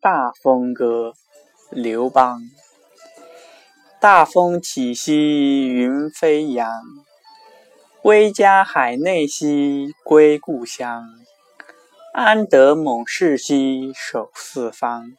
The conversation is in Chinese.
大风歌刘邦。大风起兮云飞扬威加海内兮归故乡安得猛士兮守四方。